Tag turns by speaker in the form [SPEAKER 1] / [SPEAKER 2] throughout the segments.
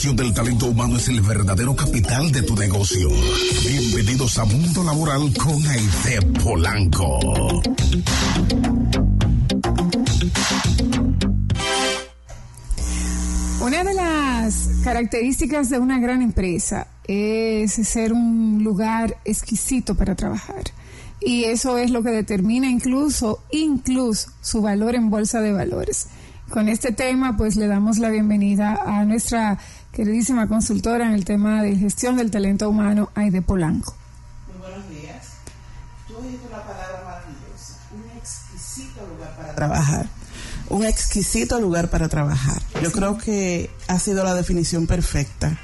[SPEAKER 1] gestión del talento humano es el verdadero capital de tu negocio. Bienvenidos a Mundo Laboral con Aide Polanco.
[SPEAKER 2] Una de las características de una gran empresa es ser un lugar exquisito para trabajar. Y eso es lo que determina incluso, incluso su valor en bolsa de valores. Con este tema, pues le damos la bienvenida a nuestra queridísima consultora en el tema de gestión del talento humano, Aide Polanco.
[SPEAKER 3] Muy buenos días. Tú dijiste una palabra maravillosa, un exquisito lugar para trabajar. Un exquisito lugar para trabajar. Yo creo que ha sido la definición perfecta.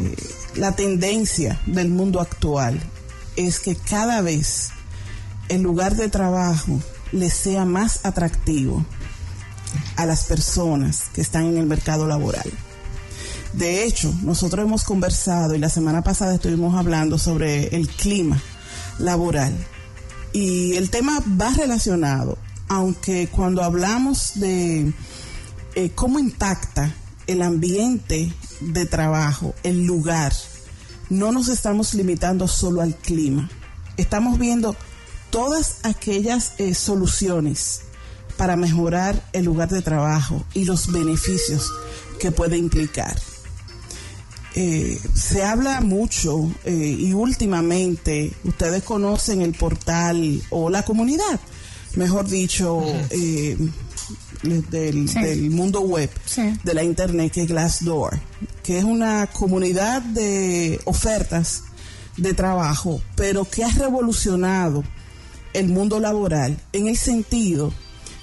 [SPEAKER 3] Eh, la tendencia del mundo actual es que cada vez el lugar de trabajo le sea más atractivo a las personas que están en el mercado laboral. De hecho, nosotros hemos conversado y la semana pasada estuvimos hablando sobre el clima laboral y el tema va relacionado, aunque cuando hablamos de eh, cómo impacta el ambiente de trabajo, el lugar, no nos estamos limitando solo al clima. Estamos viendo todas aquellas eh, soluciones para mejorar el lugar de trabajo y los beneficios que puede implicar. Eh, se habla mucho eh, y últimamente ustedes conocen el portal o la comunidad, mejor dicho, eh, del, mundo web, de la internet, que es Glassdoor, que es una comunidad de ofertas de trabajo, pero que ha revolucionado el mundo laboral en el sentido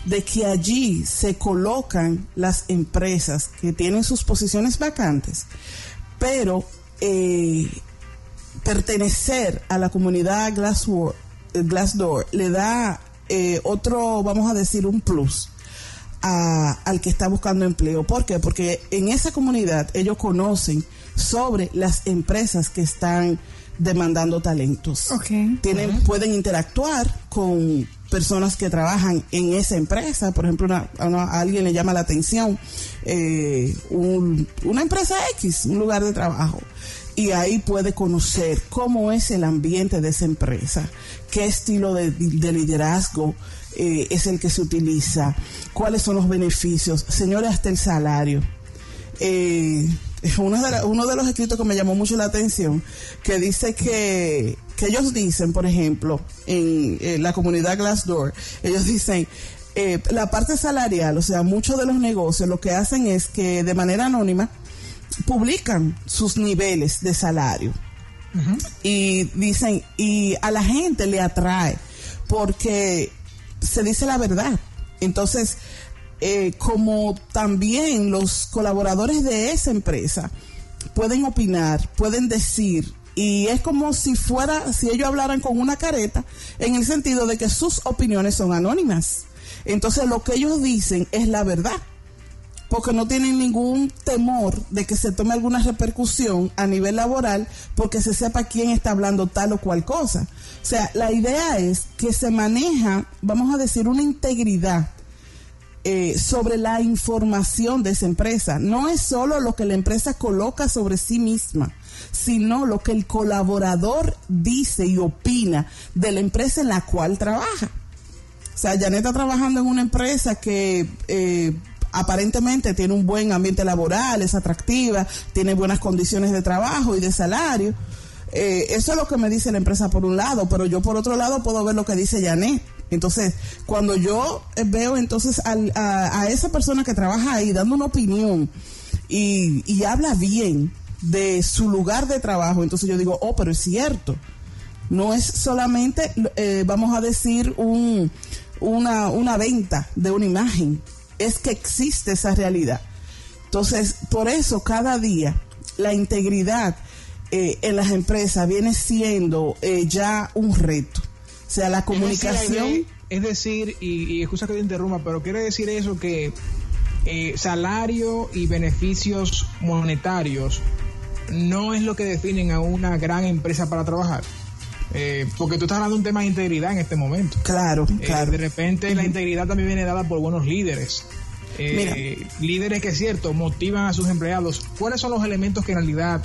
[SPEAKER 3] de que allí se colocan las empresas que tienen sus posiciones vacantes, pero eh, pertenecer a la comunidad Glassdoor, le da eh, otro, vamos a decir, un plus. al que está buscando empleo. ¿Por qué? Porque en esa comunidad ellos conocen sobre las empresas que están demandando talentos. Tienen, Pueden interactuar con personas que trabajan en esa empresa, por ejemplo, a alguien le llama la atención eh, una empresa X, un lugar de trabajo, y ahí puede conocer cómo es el ambiente de esa empresa, qué estilo de, liderazgo eh, es el que se utiliza, cuáles son los beneficios, señores, hasta el salario. Eh, uno de, uno de los escritos que me llamó mucho la atención, que dice que, que ellos dicen, por ejemplo, en, la comunidad Glassdoor, ellos dicen, eh, la parte salarial, o sea, muchos de los negocios lo que hacen es que de manera anónima publican sus niveles de salario. Y dicen, y a la gente le atrae porque se dice la verdad. Entonces, eh, como también los colaboradores de esa empresa pueden opinar, pueden decir, y es como si fuera, si ellos hablaran con una careta, en el sentido de que sus opiniones son anónimas. Entonces lo que ellos dicen es la verdad, porque no tienen ningún temor de que se tome alguna repercusión a nivel laboral porque se sepa quién está hablando tal o cual cosa. O sea, la idea es que se maneja, vamos a decir, una integridad eh, sobre la información de esa empresa. No es solo lo que la empresa coloca sobre sí misma, sino lo que el colaborador dice y opina de la empresa en la cual trabaja. O sea, Janet está trabajando en una empresa que eh, aparentemente tiene un buen ambiente laboral, es atractiva, tiene buenas condiciones de trabajo y de salario. Eh, eso es lo que me dice la empresa por un lado, pero yo por otro lado puedo ver lo que dice Janet entonces, cuando yo eh, veo entonces a, esa persona que trabaja ahí dando una opinión y, habla bien de su lugar de trabajo, entonces yo digo, oh, pero es cierto. No es solamente, eh, vamos a decir, un, una, venta de una imagen, es que existe esa realidad. Entonces, por eso cada día la integridad eh, en las empresas viene siendo ya un reto. O sea, la comunicación...
[SPEAKER 4] Es decir, y, y excusa que te interrumpa, pero quiere decir eso que eh, salario y beneficios monetarios no es lo que definen a una gran empresa para trabajar. Eh, porque tú estás hablando de un tema de integridad en este momento.
[SPEAKER 3] Claro,
[SPEAKER 4] eh,
[SPEAKER 3] claro.
[SPEAKER 4] De repente la integridad también viene dada por buenos líderes. eh, líderes que es cierto, motivan a sus empleados. ¿Cuáles son los elementos que en realidad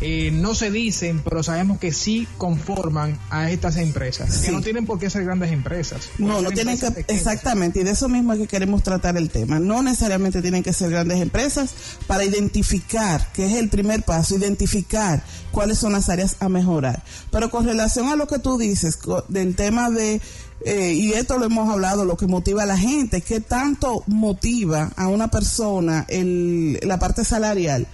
[SPEAKER 4] eh, no se dicen, pero sabemos que sí conforman a estas empresas, que no tienen por qué ser grandes empresas.
[SPEAKER 3] No, no tienen que, exactamente, y de eso mismo es que queremos tratar el tema. No necesariamente tienen que ser grandes empresas para identificar, que es el primer paso, identificar cuáles son las áreas a mejorar. Pero con relación a lo que tú dices, del tema de eh, y esto lo hemos hablado, lo que motiva a la gente, ¿qué tanto motiva a una persona el, la parte salarial?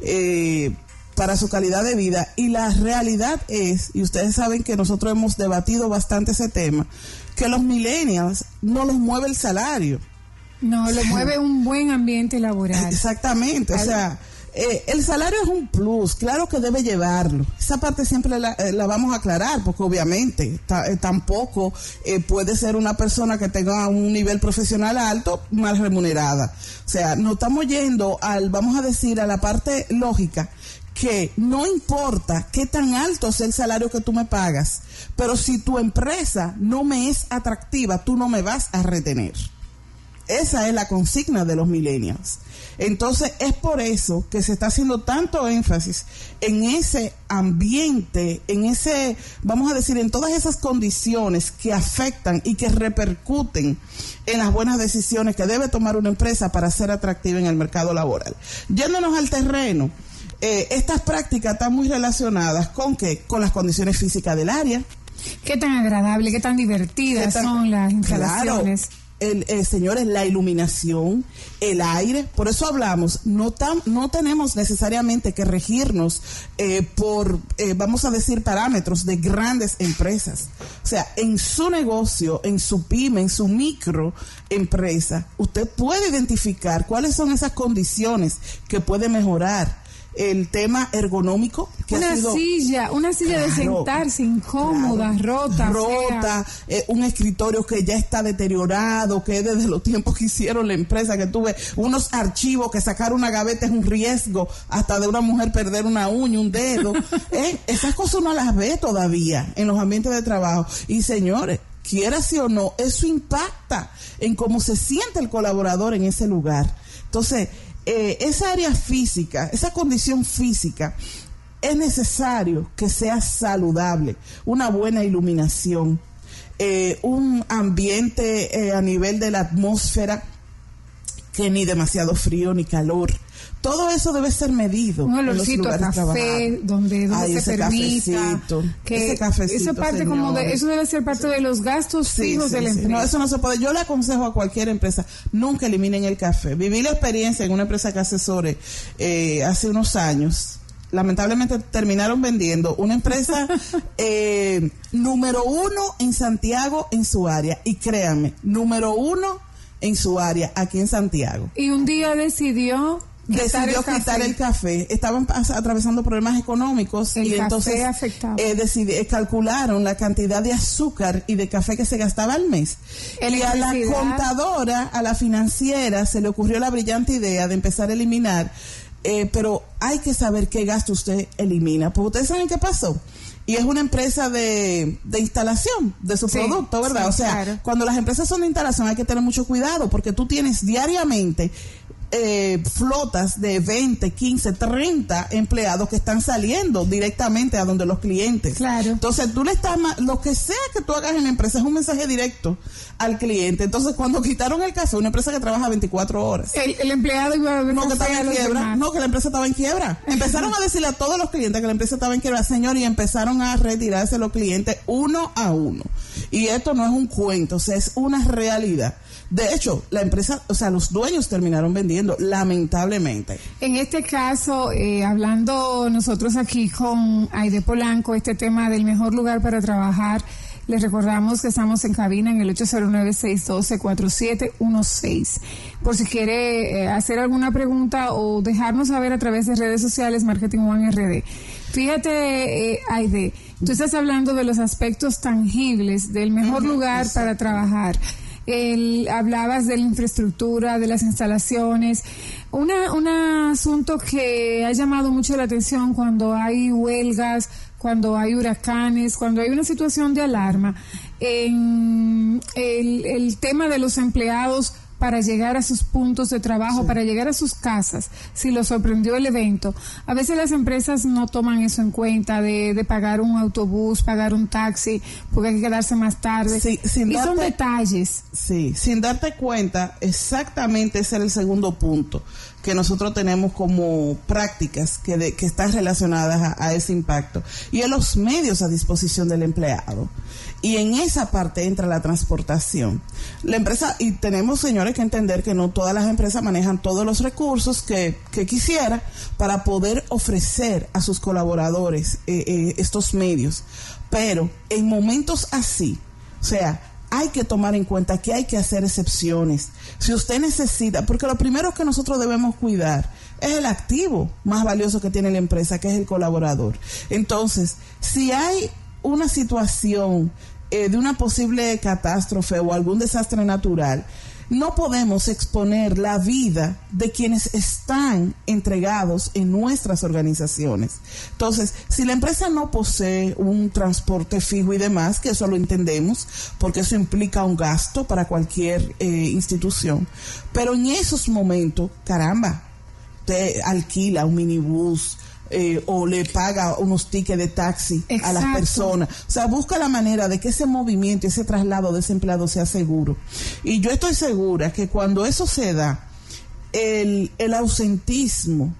[SPEAKER 3] Eh, para su calidad de vida. Y la realidad es, y ustedes saben que nosotros hemos debatido bastante ese tema, que los millennials no los mueve el salario.
[SPEAKER 2] No, lo mueve un buen ambiente laboral.
[SPEAKER 3] Exactamente, o sea, eh, el salario es un plus, claro que debe llevarlo. Esa parte siempre la, eh, vamos a aclarar, porque obviamente eh, tampoco puede ser una persona que tenga un nivel profesional alto mal remunerada. O sea, no estamos yendo al, vamos a decir, a la parte lógica que no importa qué tan alto sea el salario que tú me pagas, pero si tu empresa no me es atractiva, tú no me vas a retener. Esa es la consigna de los millennials. Entonces es por eso que se está haciendo tanto énfasis en ese ambiente, en ese, vamos a decir, en todas esas condiciones que afectan y que repercuten en las buenas decisiones que debe tomar una empresa para ser atractiva en el mercado laboral. Yéndonos al terreno, eh, estas prácticas están muy relacionadas con qué? Con las condiciones físicas del área.
[SPEAKER 2] Qué tan agradable, qué tan divertidas son las instalaciones.
[SPEAKER 3] el, eh, señores, la iluminación, el aire, por eso hablamos, no, tan, no tenemos necesariamente que regirnos eh, por, vamos a decir, parámetros de grandes empresas. O sea, en su negocio, en su pyme, en su micro empresa, usted puede identificar cuáles son esas condiciones que puede mejorar el tema ergonómico.
[SPEAKER 2] una silla, una silla de sentarse incómoda, rota.
[SPEAKER 3] Rota, eh, un escritorio que ya está deteriorado, que desde los tiempos que hicieron la empresa, que tuve unos archivos, que sacar una gaveta es un riesgo, hasta de una mujer perder una uña, un dedo. eh, esas cosas no las ve todavía en los ambientes de trabajo. Y señores, quiera sí o no, eso impacta en cómo se siente el colaborador en ese lugar. Entonces, eh, esa área física, esa condición física, es necesario que sea saludable, una buena iluminación, eh, un ambiente eh, a nivel de la atmósfera que ni demasiado frío ni calor. Todo eso debe ser medido.
[SPEAKER 2] Un olorcito a café, donde, donde se permita. Que ese cafecito, eso, parte como de, eso debe ser parte de los gastos fijos de la empresa.
[SPEAKER 3] No, eso no se puede. Yo le aconsejo a cualquier empresa, nunca eliminen el café. Viví la experiencia en una empresa que asesore eh, hace unos años lamentablemente terminaron vendiendo una empresa eh, número uno en Santiago en su área. Y créanme, número uno en su área aquí en Santiago.
[SPEAKER 2] Y un día decidió
[SPEAKER 3] decidió quitar el café. Estaban atravesando problemas económicos y entonces eh, eh, calcularon la cantidad de azúcar y de café que se gastaba al mes. Y a la contadora, a la financiera, se le ocurrió la brillante idea de empezar a eliminar. Eh, pero hay que saber qué gasto usted elimina. Porque ustedes saben qué pasó y es una empresa de, de instalación de su producto, ¿verdad? o sea, cuando las empresas son de instalación hay que tener mucho cuidado porque tú tienes diariamente eh, flotas de 20, 15, 30 empleados que están saliendo directamente a donde los clientes.
[SPEAKER 2] Claro.
[SPEAKER 3] Entonces tú le estás, lo que sea que tú hagas en la empresa es un mensaje directo al cliente. Entonces cuando quitaron el caso, una empresa que trabaja 24 horas.
[SPEAKER 2] El, empleado iba a
[SPEAKER 3] no, que estaba en quiebra. No, que la empresa estaba en quiebra. Empezaron a decirle a todos los clientes que la empresa estaba en quiebra, señor, y empezaron a retirarse los clientes uno a uno. Y esto no es un cuento, o sea, es una realidad. De hecho, la empresa, o sea, los dueños terminaron vendiendo, lamentablemente.
[SPEAKER 2] En este caso, eh, hablando nosotros aquí con Aide Polanco, este tema del mejor lugar para trabajar, les recordamos que estamos en cabina en el 809-612-4716. Por si quiere eh, hacer alguna pregunta o dejarnos saber a través de redes sociales, Marketing One RD. Fíjate, eh, Aide, tú estás hablando de los aspectos tangibles del mejor lugar para trabajar el, hablabas de la infraestructura, de las instalaciones. Una, un asunto que ha llamado mucho la atención cuando hay huelgas, cuando hay huracanes, cuando hay una situación de alarma, en el, el tema de los empleados para llegar a sus puntos de trabajo, para llegar a sus casas, si lo sorprendió el evento. A veces las empresas no toman eso en cuenta de, de pagar un autobús, pagar un taxi, porque hay que quedarse más tarde.
[SPEAKER 3] Sí, sin
[SPEAKER 2] y son detalles.
[SPEAKER 3] Sí, sin darte cuenta, exactamente ese es el segundo punto que nosotros tenemos como prácticas que, de- que están relacionadas a, a ese impacto y es los medios a disposición del empleado. Y en esa parte entra la transportación. La empresa, y tenemos señores que entender que no todas las empresas manejan todos los recursos que, que quisiera para poder ofrecer a sus colaboradores eh, eh, estos medios. Pero en momentos así, o sea, hay que tomar en cuenta que hay que hacer excepciones. Si usted necesita, porque lo primero que nosotros debemos cuidar es el activo más valioso que tiene la empresa, que es el colaborador. Entonces, si hay una situación eh, de una posible catástrofe o algún desastre natural, no podemos exponer la vida de quienes están entregados en nuestras organizaciones. Entonces, si la empresa no posee un transporte fijo y demás, que eso lo entendemos, porque eso implica un gasto para cualquier eh, institución, pero en esos momentos, caramba, usted alquila un minibús, eh, o le paga unos tickets de taxi a las personas. O sea, busca la manera de que ese movimiento, ese traslado de ese empleado sea seguro. Y yo estoy segura que cuando eso se da, el, el ausentismo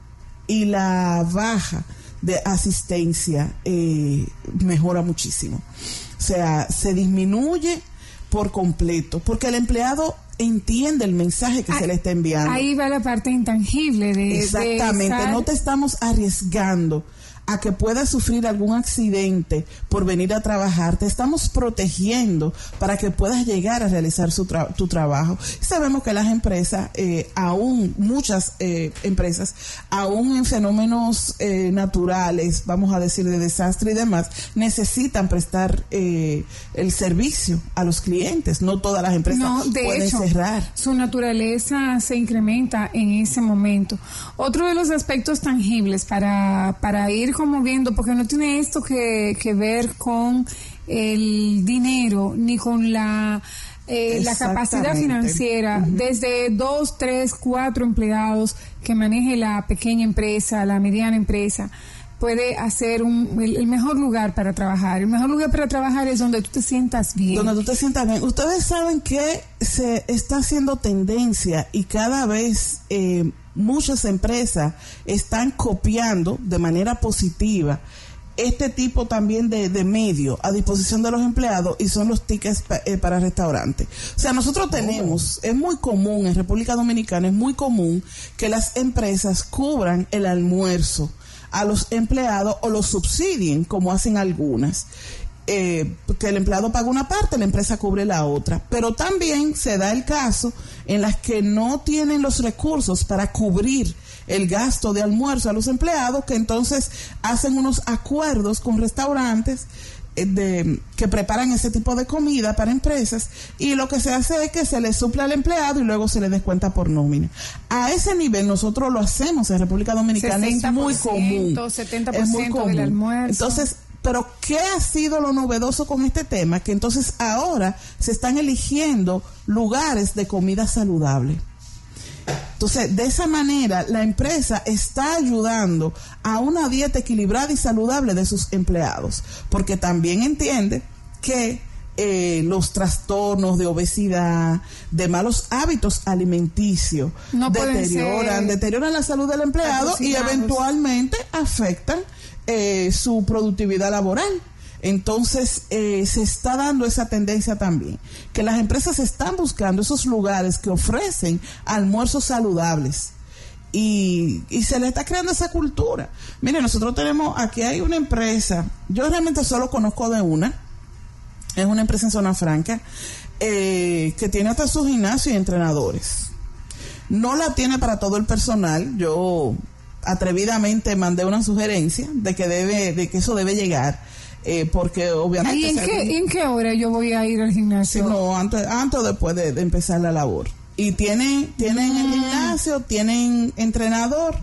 [SPEAKER 3] y la baja de asistencia eh, mejora muchísimo. O sea, se disminuye por completo, porque el empleado entiende el mensaje que se le está enviando.
[SPEAKER 2] Ahí va la parte intangible de... de
[SPEAKER 3] Exactamente,
[SPEAKER 2] estar-
[SPEAKER 3] no te estamos arriesgando a que puedas sufrir algún accidente por venir a trabajar, te estamos protegiendo para que puedas llegar a realizar su tra- tu trabajo. Sabemos que las empresas, eh, aún muchas eh, empresas, aún en fenómenos eh, naturales, vamos a decir de desastre y demás, necesitan prestar eh, el servicio a los clientes. No todas las empresas
[SPEAKER 2] No, de
[SPEAKER 3] pueden
[SPEAKER 2] hecho,
[SPEAKER 3] cerrar.
[SPEAKER 2] su naturaleza se incrementa en ese momento. Otro de los aspectos tangibles para, para ir como viendo, porque no tiene esto que, que ver con el dinero ni con la, eh, la capacidad financiera, desde dos, tres, cuatro empleados que maneje la pequeña empresa, la mediana empresa puede hacer un, el, el mejor lugar para trabajar. El mejor lugar para trabajar es donde tú te sientas bien.
[SPEAKER 3] Donde tú te sientas bien. Ustedes saben que se está haciendo tendencia y cada vez eh, muchas empresas están copiando de manera positiva este tipo también de, de medio a disposición de los empleados y son los tickets pa- eh, para restaurantes. O sea, nosotros tenemos, es muy común en República Dominicana, es muy común que las empresas cubran el almuerzo a los empleados o los subsidien, como hacen algunas. Eh, que el empleado paga una parte, la empresa cubre la otra. Pero también se da el caso en las que no tienen los recursos para cubrir el gasto de almuerzo a los empleados, que entonces hacen unos acuerdos con restaurantes eh, de, que preparan ese tipo de comida para empresas y lo que se hace es que se le suple al empleado y luego se le descuenta por nómina. A ese nivel nosotros lo hacemos en República Dominicana, es muy
[SPEAKER 2] 60%,
[SPEAKER 3] común.
[SPEAKER 2] 70%
[SPEAKER 3] es muy
[SPEAKER 2] del
[SPEAKER 3] común.
[SPEAKER 2] almuerzo.
[SPEAKER 3] Entonces, pero ¿qué ha sido lo novedoso con este tema? Que entonces ahora se están eligiendo lugares de comida saludable. Entonces, de esa manera, la empresa está ayudando a una dieta equilibrada y saludable de sus empleados, porque también entiende que eh, los trastornos de obesidad, de malos hábitos alimenticios,
[SPEAKER 2] No
[SPEAKER 3] deterioran, deterioran la salud del empleado y eventualmente afectan eh, su productividad laboral. Entonces, eh, se está dando esa tendencia también, que las empresas están buscando esos lugares que ofrecen almuerzos saludables. Y, y se le está creando esa cultura. Mire, nosotros tenemos, aquí hay una empresa, yo realmente solo conozco de una, es una empresa en Zona Franca, eh, que tiene hasta su gimnasio y entrenadores. No la tiene para todo el personal, yo atrevidamente mandé una sugerencia de que debe, de que eso debe llegar, eh, porque obviamente...
[SPEAKER 2] ¿Y en qué, en qué hora yo voy a ir al gimnasio?
[SPEAKER 3] no, antes, antes o después de, de empezar la labor. Y tienen, tienen el gimnasio, tienen entrenador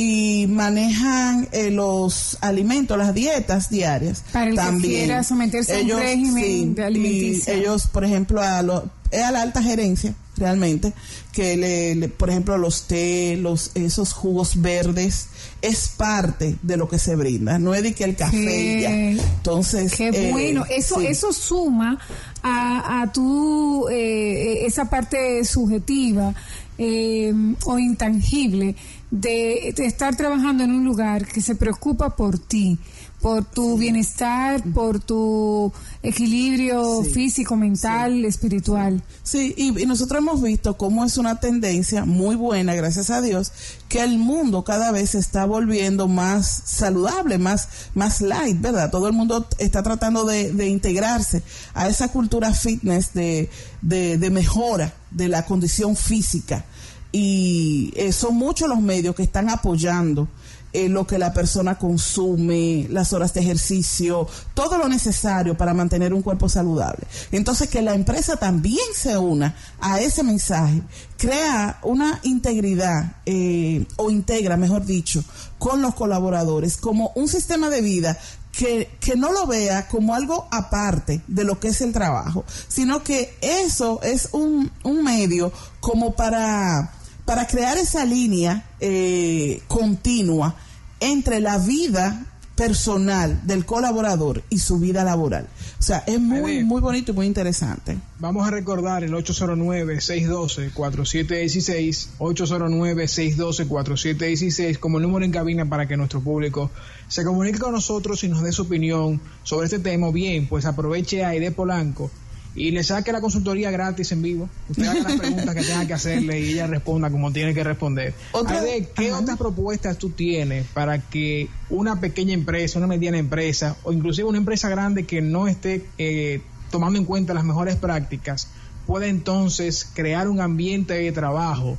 [SPEAKER 3] y manejan eh, los alimentos, las dietas diarias.
[SPEAKER 2] Para el
[SPEAKER 3] también.
[SPEAKER 2] que quiera someterse a un régimen de alimenticia.
[SPEAKER 3] Y ellos, por ejemplo, a, lo, a la alta gerencia, realmente, que le, por ejemplo, los té, los, esos jugos verdes, es parte de lo que se brinda, no es de que el café ya. Entonces,
[SPEAKER 2] qué
[SPEAKER 3] eh,
[SPEAKER 2] bueno, eso,
[SPEAKER 3] sí.
[SPEAKER 2] eso suma a, a tu, eh, esa parte subjetiva eh, o intangible de, de estar trabajando en un lugar que se preocupa por ti, por tu bienestar, por tu equilibrio
[SPEAKER 3] Sí.
[SPEAKER 2] físico, mental, espiritual.
[SPEAKER 3] Sí, y, y nosotros hemos visto cómo es una tendencia muy buena, gracias a Dios, que el mundo cada vez se está volviendo más saludable, más, más light, ¿verdad? Todo el mundo está tratando de, de integrarse a esa cultura fitness de, de, de mejora de la condición física. Y eh, son muchos los medios que están apoyando eh, lo que la persona consume, las horas de ejercicio, todo lo necesario para mantener un cuerpo saludable. Entonces, que la empresa también se una a ese mensaje, crea una integridad eh, o integra, mejor dicho, con los colaboradores como un sistema de vida que, que no lo vea como algo aparte de lo que es el trabajo, sino que eso es un, un medio como para para crear esa línea eh, continua entre la vida personal del colaborador y su vida laboral. O sea, es muy, muy bonito y muy interesante.
[SPEAKER 4] Vamos a recordar el 809-612-4716, 809-612-4716 como el número en cabina para que nuestro público se comunique con nosotros y nos dé su opinión sobre este tema. Bien, pues aproveche a Aide Polanco y le saque la consultoría gratis en vivo. Usted haga las preguntas que tenga que hacerle y ella responda como tiene que responder.
[SPEAKER 3] Otra-
[SPEAKER 4] Aide, ¿qué
[SPEAKER 3] Ajá.
[SPEAKER 4] otras propuestas tú tienes para que una pequeña empresa, una mediana empresa o inclusive una empresa grande que no esté eh, tomando en cuenta las mejores prácticas pueda entonces crear un ambiente de trabajo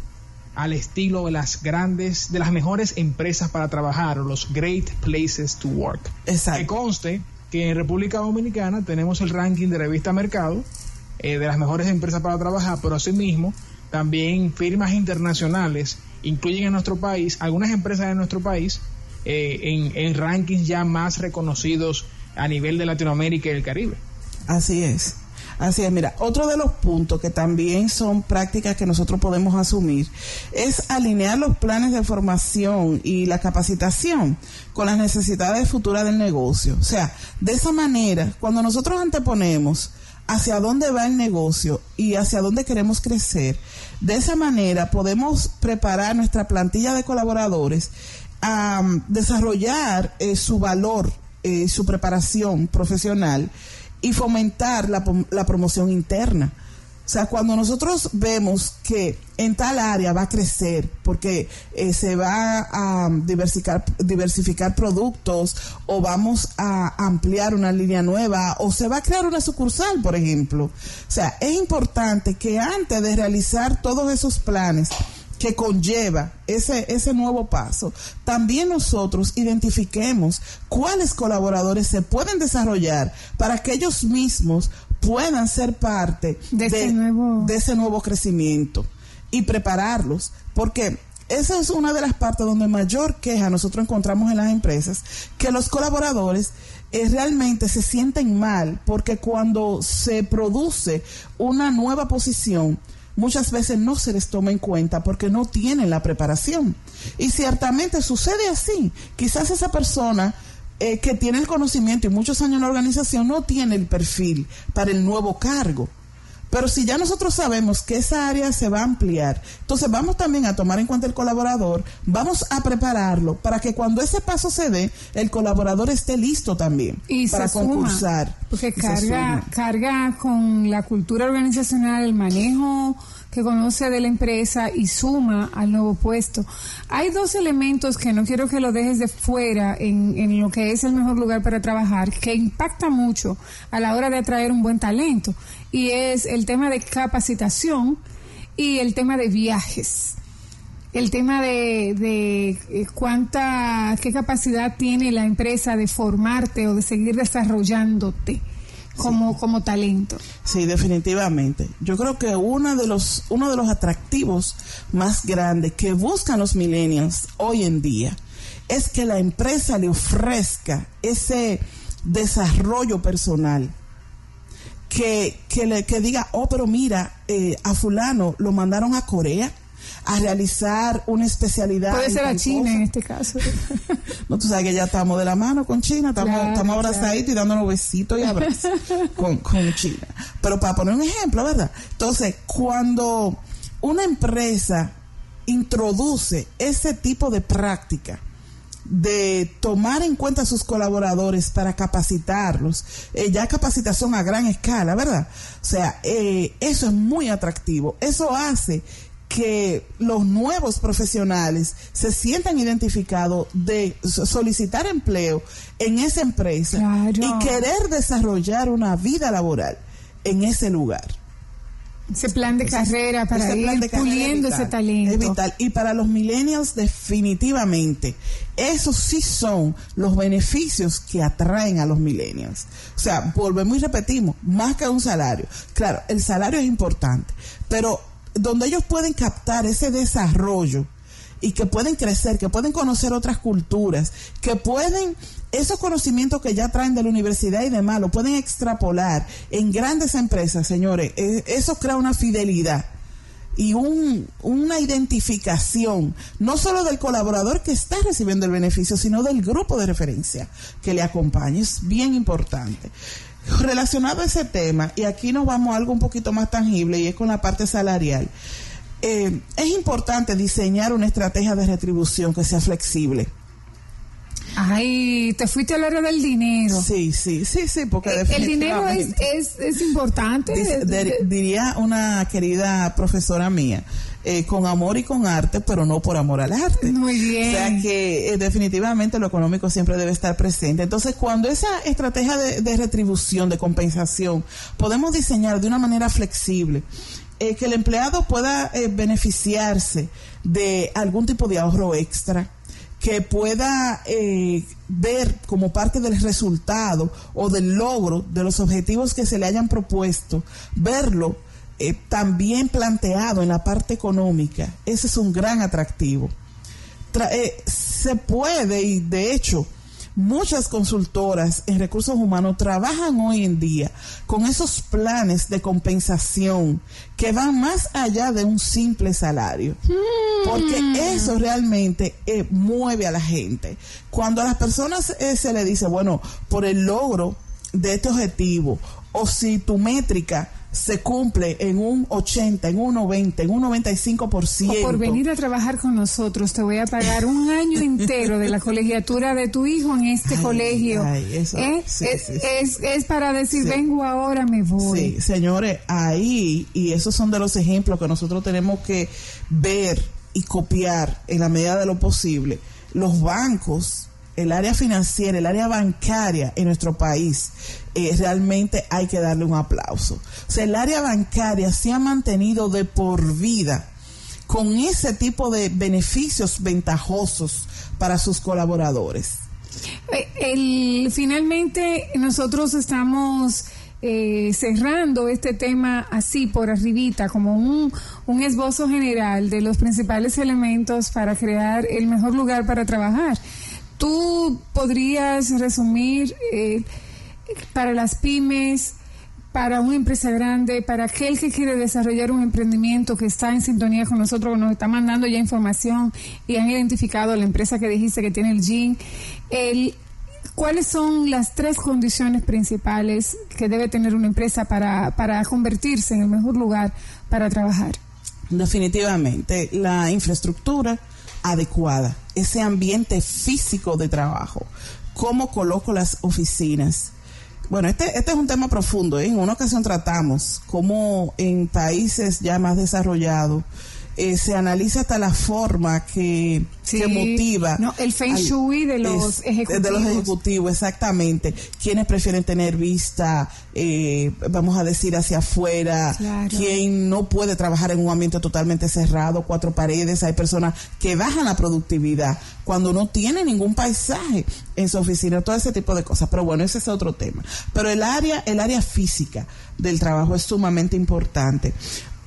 [SPEAKER 4] al estilo de las grandes, de las mejores empresas para trabajar o los great places to work? Que
[SPEAKER 3] Exacto.
[SPEAKER 4] conste que en República Dominicana tenemos el ranking de revista Mercado eh, de las mejores empresas para trabajar, pero asimismo también firmas internacionales incluyen en nuestro país, algunas empresas de nuestro país, eh, en, en rankings ya más reconocidos a nivel de Latinoamérica y el Caribe.
[SPEAKER 3] Así es. Así es, mira, otro de los puntos que también son prácticas que nosotros podemos asumir es alinear los planes de formación y la capacitación con las necesidades futuras del negocio. O sea, de esa manera, cuando nosotros anteponemos hacia dónde va el negocio y hacia dónde queremos crecer, de esa manera podemos preparar nuestra plantilla de colaboradores a mm, desarrollar eh, su valor, eh, su preparación profesional y fomentar la, la promoción interna. O sea, cuando nosotros vemos que en tal área va a crecer porque eh, se va a diversificar, diversificar productos o vamos a ampliar una línea nueva o se va a crear una sucursal, por ejemplo. O sea, es importante que antes de realizar todos esos planes que conlleva ese, ese nuevo paso, también nosotros identifiquemos cuáles colaboradores se pueden desarrollar para que ellos mismos puedan ser parte
[SPEAKER 2] De ese nuevo-
[SPEAKER 3] de ese nuevo crecimiento y prepararlos, porque esa es una de las partes donde mayor queja nosotros encontramos en las empresas, que los colaboradores eh, realmente se sienten mal porque cuando se produce una nueva posición, muchas veces no se les toma en cuenta porque no tienen la preparación. Y ciertamente sucede así. Quizás esa persona eh, que tiene el conocimiento y muchos años en la organización no tiene el perfil para el nuevo cargo. Pero si ya nosotros sabemos que esa área se va a ampliar, entonces vamos también a tomar en cuenta el colaborador, vamos a prepararlo para que cuando ese paso se dé, el colaborador esté listo también
[SPEAKER 2] y
[SPEAKER 3] para
[SPEAKER 2] se suma,
[SPEAKER 3] concursar.
[SPEAKER 2] porque
[SPEAKER 3] Y
[SPEAKER 2] carga carga con la cultura organizacional el manejo que conoce de la empresa y suma al nuevo puesto. Hay dos elementos que no quiero que lo dejes de fuera en, en lo que es el mejor lugar para trabajar que impacta mucho a la hora de atraer un buen talento y es el tema de capacitación y el tema de viajes el tema de, de eh, cuánta, qué capacidad tiene la empresa de formarte o de seguir desarrollándote. Como, como talento.
[SPEAKER 3] Sí, definitivamente. Yo creo que uno de los, uno de los atractivos más grandes que buscan los millennials hoy en día es que la empresa le ofrezca ese desarrollo personal. Que, que, le, que diga, oh, pero mira, eh, a fulano lo mandaron a Corea a realizar una especialidad.
[SPEAKER 2] Puede ser a China en este caso.
[SPEAKER 3] no, tú sabes que ya estamos de la mano con China, estamos, estamos abrazaditos y dándonos besitos y abrazos con, con China. Pero para poner un ejemplo, ¿verdad? Entonces, cuando una empresa introduce ese tipo de práctica, de tomar en cuenta a sus colaboradores para capacitarlos, eh, ya capacitación a gran escala, ¿verdad? O sea, eh, eso es muy atractivo. Eso hace que los nuevos profesionales se sientan identificados de solicitar empleo en esa empresa y querer desarrollar una vida laboral en ese lugar.
[SPEAKER 2] Ese plan de carrera para ir puliendo ese talento.
[SPEAKER 3] Es vital. Y para los millennials definitivamente, esos sí son los beneficios que atraen a los millennials. O sea, volvemos y repetimos, más que un salario. Claro, el salario es importante, pero donde ellos pueden captar ese desarrollo y que pueden crecer, que pueden conocer otras culturas, que pueden, esos conocimientos que ya traen de la universidad y demás, lo pueden extrapolar en grandes empresas, señores. Eh, eso crea una fidelidad y un, una identificación, no solo del colaborador que está recibiendo el beneficio, sino del grupo de referencia que le acompaña. Es bien importante. Relacionado a ese tema, y aquí nos vamos a algo un poquito más tangible y es con la parte salarial. Eh, es importante diseñar una estrategia de retribución que sea flexible.
[SPEAKER 2] Ay, te fuiste a hablar del dinero.
[SPEAKER 3] Sí, sí, sí, sí, porque
[SPEAKER 2] eh, el dinero es, es, importante.
[SPEAKER 3] diría una querida profesora mía, eh, con amor y con arte, pero no por amor al arte.
[SPEAKER 2] Muy bien.
[SPEAKER 3] O sea que eh, definitivamente lo económico siempre debe estar presente. Entonces, cuando esa estrategia de, retribución, de compensación, podemos diseñar de una manera flexible, eh, que el empleado pueda beneficiarse de algún tipo de ahorro extra, que pueda ver como parte del resultado o del logro de los objetivos que se le hayan propuesto, verlo eh, también planteado en la parte económica, ese es un gran atractivo. Eh, se puede, y de hecho, muchas consultoras en recursos humanos trabajan hoy en día con esos planes de compensación que van más allá de un simple salario. Porque hmm. eso realmente eh, mueve a la gente. Cuando a las personas se le dice, bueno, por el logro de este objetivo, o si tu métrica se cumple en un 80, en un 90, en un 95%.
[SPEAKER 2] O por venir a trabajar con nosotros, te voy a pagar un año entero de la colegiatura de tu hijo en este colegio. ¿Eh? es, es, para decir, vengo ahora, me voy.
[SPEAKER 3] Sí, señores, ahí, y esos son de los ejemplos que nosotros tenemos que ver y copiar en la medida de lo posible. Los bancos el área financiera, el área bancaria en nuestro país, eh, realmente hay que darle un aplauso. O sea, el área bancaria se ha mantenido de por vida con ese tipo de beneficios ventajosos para sus colaboradores.
[SPEAKER 2] Eh, finalmente, nosotros estamos eh, cerrando este tema así por arribita, como un, un esbozo general de los principales elementos para crear el mejor lugar para trabajar. ¿Tú podrías resumir eh, para las pymes, para una empresa grande, para aquel que quiere desarrollar un emprendimiento que está en sintonía con nosotros, nos está mandando ya información y han identificado la empresa que dijiste que tiene el GIN, ¿cuáles son las tres condiciones principales que debe tener una empresa para, para convertirse en el mejor lugar para trabajar?
[SPEAKER 3] Definitivamente, la infraestructura adecuada, ese ambiente físico de trabajo, cómo coloco las oficinas. Bueno, este, este es un tema profundo. ¿eh? En una ocasión tratamos cómo en países ya más desarrollados eh, se analiza hasta la forma que,
[SPEAKER 2] Sí.
[SPEAKER 3] que motiva.
[SPEAKER 2] No, el feng shui de los
[SPEAKER 3] es-
[SPEAKER 2] ejecutivos.
[SPEAKER 3] De los ejecutivos, exactamente. Quienes prefieren tener vista, eh, vamos a decir, hacia afuera.
[SPEAKER 2] Claro.
[SPEAKER 3] Quien no puede trabajar en un ambiente totalmente cerrado, cuatro paredes. Hay personas que bajan la productividad cuando no tiene ningún paisaje en su oficina, todo ese tipo de cosas. Pero bueno, ese es otro tema. Pero el área, el área física del trabajo es sumamente importante.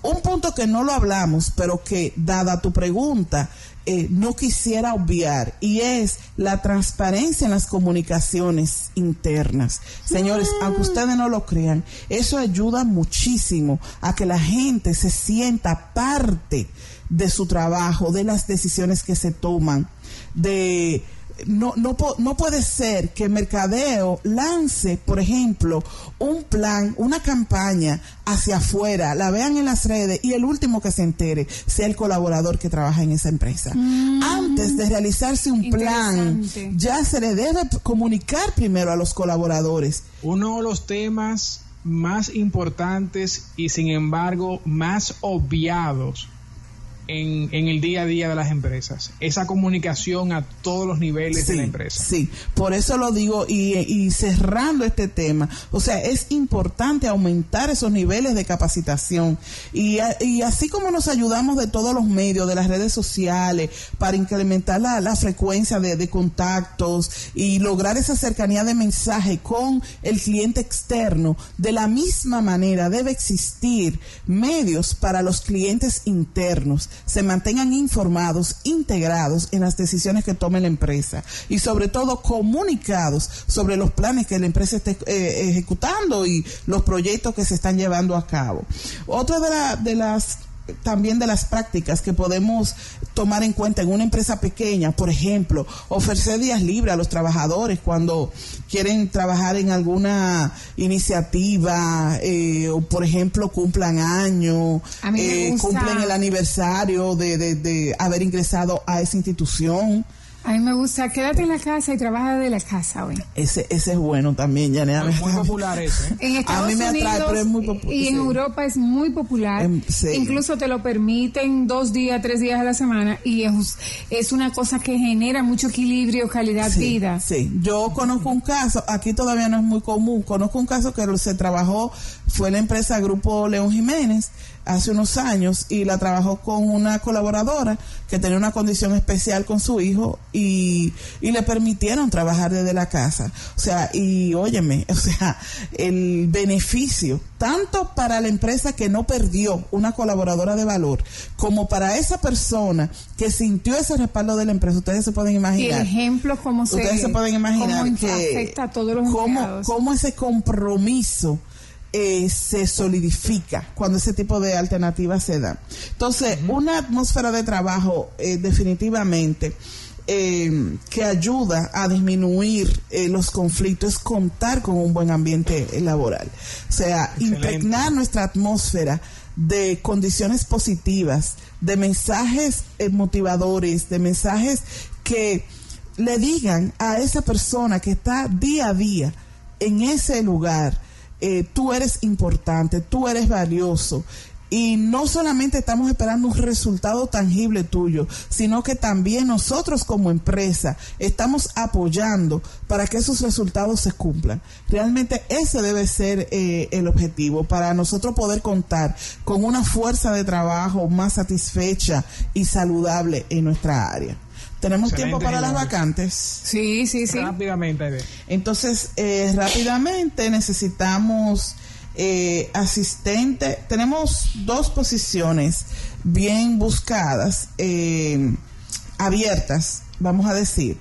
[SPEAKER 3] Un punto que no lo hablamos, pero que, dada tu pregunta, eh, no quisiera obviar, y es la transparencia en las comunicaciones internas. Señores, aunque ustedes no lo crean, eso ayuda muchísimo a que la gente se sienta parte de su trabajo, de las decisiones que se toman, de no, no, no puede ser que Mercadeo lance, por ejemplo, un plan, una campaña hacia afuera, la vean en las redes y el último que se entere sea el colaborador que trabaja en esa empresa. Antes de realizarse un plan, ya se le debe comunicar primero a los colaboradores.
[SPEAKER 4] Uno de los temas más importantes y sin embargo más obviados en, en el día a día de las empresas. Esa comunicación a todos los niveles de la empresa.
[SPEAKER 3] Sí, por eso lo digo y, y cerrando este tema, o sea, es importante aumentar esos niveles de capacitación y, y así como nos ayudamos de todos los medios, de las redes sociales, para incrementar la, la frecuencia de, de contactos y lograr esa cercanía de mensaje con el cliente externo, de la misma manera debe existir medios para los clientes internos, se mantengan informados, integrados en las decisiones que tome la empresa y sobre todo comunicados sobre los planes que la empresa esté eh, ejecutando y los proyectos que se están llevando a cabo. Otra de, de las también de las prácticas que podemos tomar en cuenta en una empresa pequeña, por ejemplo, ofrecer días libres a los trabajadores cuando quieren trabajar en alguna iniciativa, eh, o por ejemplo cumplan año, eh, cumplen el aniversario de, de, de haber ingresado a esa institución.
[SPEAKER 2] A mí me gusta, quédate en la casa y trabaja de la casa, hoy.
[SPEAKER 3] Ese, ese es bueno también, Yanea.
[SPEAKER 4] Es muy popular ese. ¿eh?
[SPEAKER 2] En Estados
[SPEAKER 3] mí me atrae, pero es muy popu-
[SPEAKER 2] y en
[SPEAKER 3] sí.
[SPEAKER 2] Europa es muy popular.
[SPEAKER 3] Sí.
[SPEAKER 2] Incluso te lo permiten dos días, tres días a la semana y es, es una cosa que genera mucho equilibrio, calidad
[SPEAKER 3] Sí,
[SPEAKER 2] vida.
[SPEAKER 3] Sí, yo conozco un caso, aquí todavía no es muy común, conozco un caso que se trabajó, fue la empresa Grupo León Jiménez hace unos años y la trabajó con una colaboradora que tenía una condición especial con su hijo y, y le permitieron trabajar desde la casa. O sea, y óyeme, o sea, el beneficio, tanto para la empresa que no perdió una colaboradora de valor, como para esa persona que sintió ese respaldo de la empresa, ustedes se pueden
[SPEAKER 2] Y
[SPEAKER 3] imaginar.
[SPEAKER 2] ejemplo cómo se,
[SPEAKER 3] Ustedes se pueden imaginar
[SPEAKER 2] cómo
[SPEAKER 3] que
[SPEAKER 2] afecta a todos los
[SPEAKER 3] cómo,
[SPEAKER 2] empleados.
[SPEAKER 3] cómo ese compromiso eh, se solidifica cuando ese tipo de alternativas se dan. Entonces, una atmósfera de trabajo eh, definitivamente eh, que ayuda a disminuir eh, los conflictos es contar con un buen ambiente laboral. O sea,
[SPEAKER 4] Excelente.
[SPEAKER 3] impregnar nuestra atmósfera de condiciones positivas, de mensajes motivadores, de mensajes que le digan a esa persona que está día a día en ese lugar, eh, tú eres importante, tú eres valioso. Y no solamente estamos esperando un resultado tangible tuyo, sino que también nosotros como empresa estamos apoyando para que esos resultados se cumplan. Realmente ese debe ser eh, el objetivo, para nosotros poder contar con una fuerza de trabajo más satisfecha y saludable en nuestra área. Tenemos
[SPEAKER 4] Excelente,
[SPEAKER 3] tiempo para las vacantes.
[SPEAKER 2] Sí, sí, sí.
[SPEAKER 4] Rápidamente, Aide.
[SPEAKER 3] Entonces, eh, rápidamente necesitamos eh, asistente. Tenemos dos posiciones bien buscadas, eh, abiertas, vamos a decir.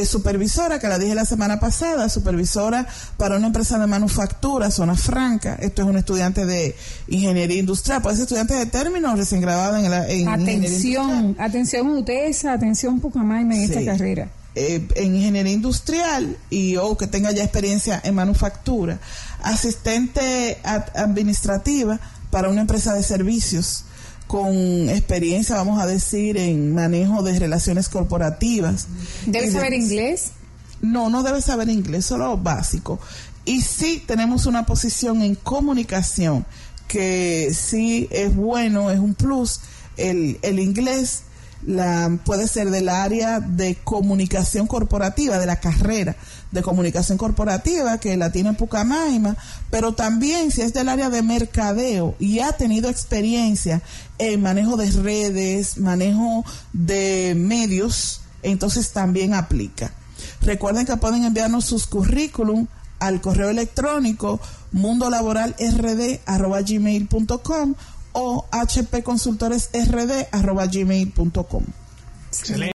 [SPEAKER 3] Eh, supervisora, que la dije la semana pasada, supervisora para una empresa de manufactura, zona franca. Esto es un estudiante de ingeniería industrial. Puede ser estudiante de término o recién graduado en, la, en
[SPEAKER 2] Atención, atención UTESA, atención Pucamaima en
[SPEAKER 3] Sí.
[SPEAKER 2] esta carrera.
[SPEAKER 3] eh, en ingeniería industrial y o que tenga ya experiencia en manufactura, asistente ad- administrativa para una empresa de servicios con experiencia, vamos a decir, en manejo de relaciones corporativas.
[SPEAKER 2] ¿Debe
[SPEAKER 3] de-
[SPEAKER 2] saber inglés?
[SPEAKER 3] No, no debe saber inglés, solo básico. Y sí tenemos una posición en comunicación que sí es bueno, es un plus el, el inglés la, puede ser del área de comunicación corporativa, de la carrera de comunicación corporativa que la tiene Pucamaima, pero también si es del área de mercadeo y ha tenido experiencia en manejo de redes, manejo de medios, entonces también aplica. Recuerden que pueden enviarnos sus currículum al correo electrónico mundolaboralrd.gmail.com o hpconsultoresrd.gmail.com.
[SPEAKER 4] Excelente.